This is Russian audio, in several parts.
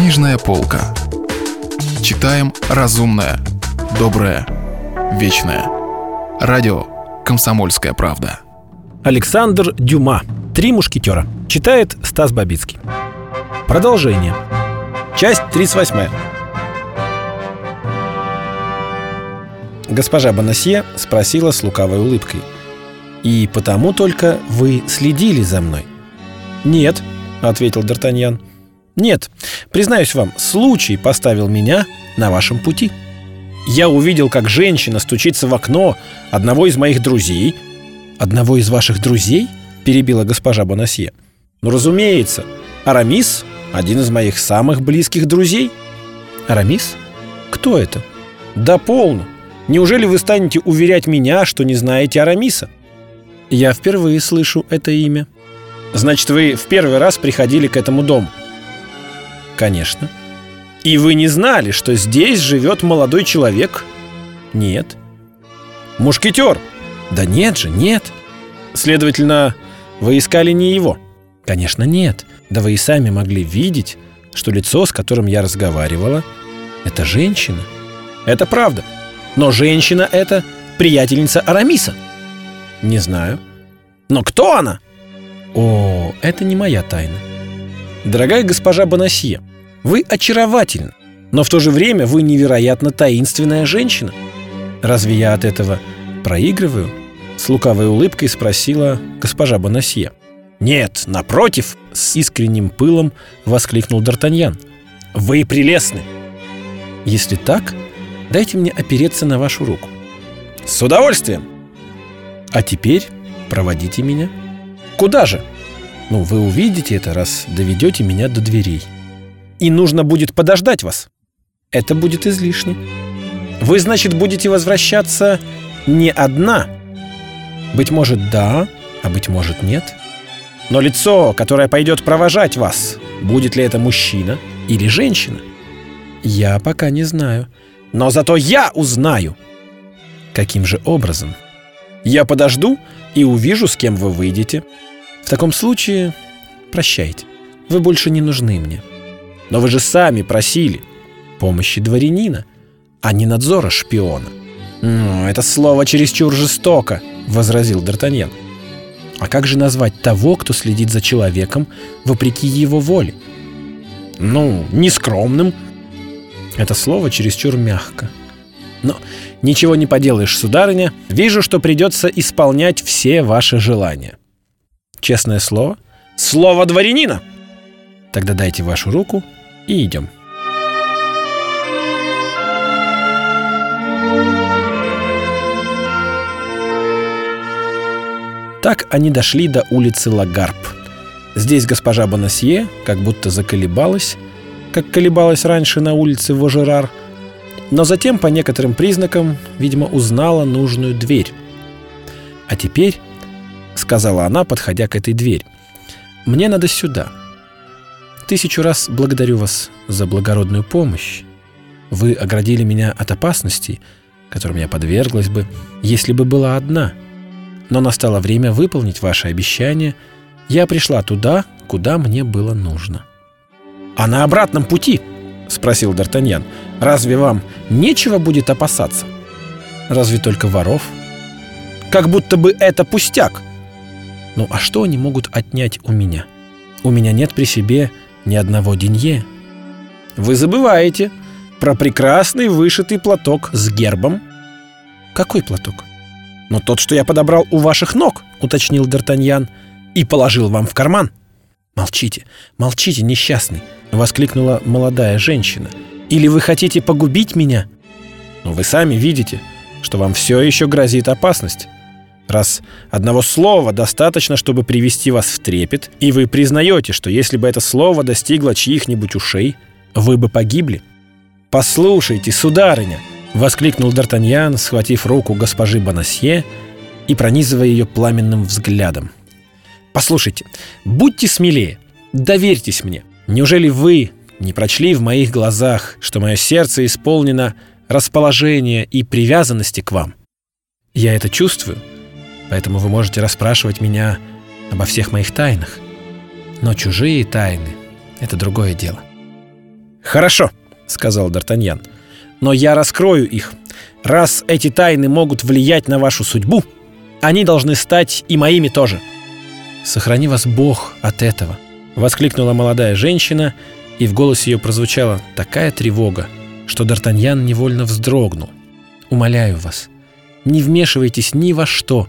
Книжная полка. Читаем разумное, доброе, вечное. Радио «Комсомольская правда». Александр Дюма. «Три мушкетера». Читает Стас Бабицкий. Продолжение. Часть 38. Госпожа Бонасье спросила с лукавой улыбкой. «И потому только вы следили за мной?» «Нет», — ответил Д'Артаньян. «Нет, признаюсь вам, случай поставил меня на вашем пути. Я увидел, как женщина стучится в окно одного из моих друзей». «Одного из ваших друзей?» — перебила госпожа Бонасье. «Ну, разумеется, Арамис — один из моих самых близких друзей». «Арамис? Кто это?» «Да полно. Неужели вы станете уверять меня, что не знаете Арамиса?» «Я впервые слышу это имя». «Значит, вы в первый раз приходили к этому дому?» «Конечно». «И вы не знали, что здесь живет молодой человек?» «Нет». «Мушкетер?» «Да нет же, нет». «Следовательно, вы искали не его?» «Конечно, нет. Да вы и сами могли видеть, что лицо, с которым я разговаривала, это женщина». «Это правда. Но женщина это приятельница Арамиса». «Не знаю». «Но кто она?» «О, это не моя тайна». «Дорогая госпожа Бонасье, вы очаровательны, но в то же время вы невероятно таинственная женщина. Разве я от этого проигрываю?» С лукавой улыбкой спросила госпожа Бонасье. «Нет, напротив!» — с искренним пылом воскликнул Д'Артаньян. «Вы прелестны!» «Если так, дайте мне опереться на вашу руку». «С удовольствием!» «А теперь проводите меня». «Куда же?» «Ну, вы увидите это, раз доведете меня до дверей». «И нужно будет подождать вас». «Это будет излишне». «Вы, значит, будете возвращаться не одна?» «Быть может, да, а быть может, нет». Но лицо, которое пойдет провожать вас, будет ли это мужчина или женщина? Я пока не знаю. Но зато я узнаю. Каким же образом? Я подожду и увижу, с кем вы выйдете. В таком случае прощайте. Вы больше не нужны мне. Но вы же сами просили помощи дворянина, а не надзора шпиона. «Ну, это слово чересчур жестоко», — возразил Д'Артаньян. А как же назвать того, кто следит за человеком вопреки его воле? Ну, нескромным. Это слово чересчур мягко. Но ничего не поделаешь, сударыня. Вижу, что придется исполнять все ваши желания. Честное слово? Слово дворянина! Тогда дайте вашу руку и идем. — Так они дошли до улицы Лагарп. Здесь госпожа Бонасье как будто заколебалась, как колебалась раньше на улице Вожерар, но затем по некоторым признакам, видимо, узнала нужную дверь. «А теперь», — сказала она, подходя к этой двери, — «мне надо сюда. Тысячу раз благодарю вас за благородную помощь. Вы оградили меня от опасностей, которым я подверглась бы, если бы была одна». Но настало время выполнить ваше обещание. Я пришла туда, куда мне было нужно. «А на обратном пути?» — спросил Д'Артаньян. «Разве вам нечего будет опасаться?» «Разве только воров?» «Как будто бы это пустяк!» «Ну а что они могут отнять у меня? У меня нет при себе ни одного денье». «Вы забываете про прекрасный вышитый платок с гербом». «Какой платок?» «Но тот, что я подобрал у ваших ног», — уточнил Д'Артаньян, — «и положил вам в карман». «Молчите, молчите, несчастный», — воскликнула молодая женщина. «Или вы хотите погубить меня?» «Но вы сами видите, что вам все еще грозит опасность. Раз одного слова достаточно, чтобы привести вас в трепет, и вы признаете, что если бы это слово достигло чьих-нибудь ушей, вы бы погибли. Послушайте, сударыня, — воскликнул Д'Артаньян, схватив руку госпожи Бонасье и пронизывая ее пламенным взглядом. «Послушайте, будьте смелее, доверьтесь мне. Неужели вы не прочли в моих глазах, что мое сердце исполнено расположения и привязанности к вам? Я это чувствую, поэтому вы можете расспрашивать меня обо всех моих тайнах. Но чужие тайны — это другое дело. «Хорошо», — сказал Д'Артаньян. «Но я раскрою их. Раз эти тайны могут влиять на вашу судьбу, они должны стать и моими тоже». «Сохрани вас Бог от этого», — воскликнула молодая женщина, и в голосе ее прозвучала такая тревога, что Д'Артаньян невольно вздрогнул. «Умоляю вас, не вмешивайтесь ни во что,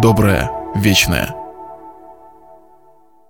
доброе, вечное.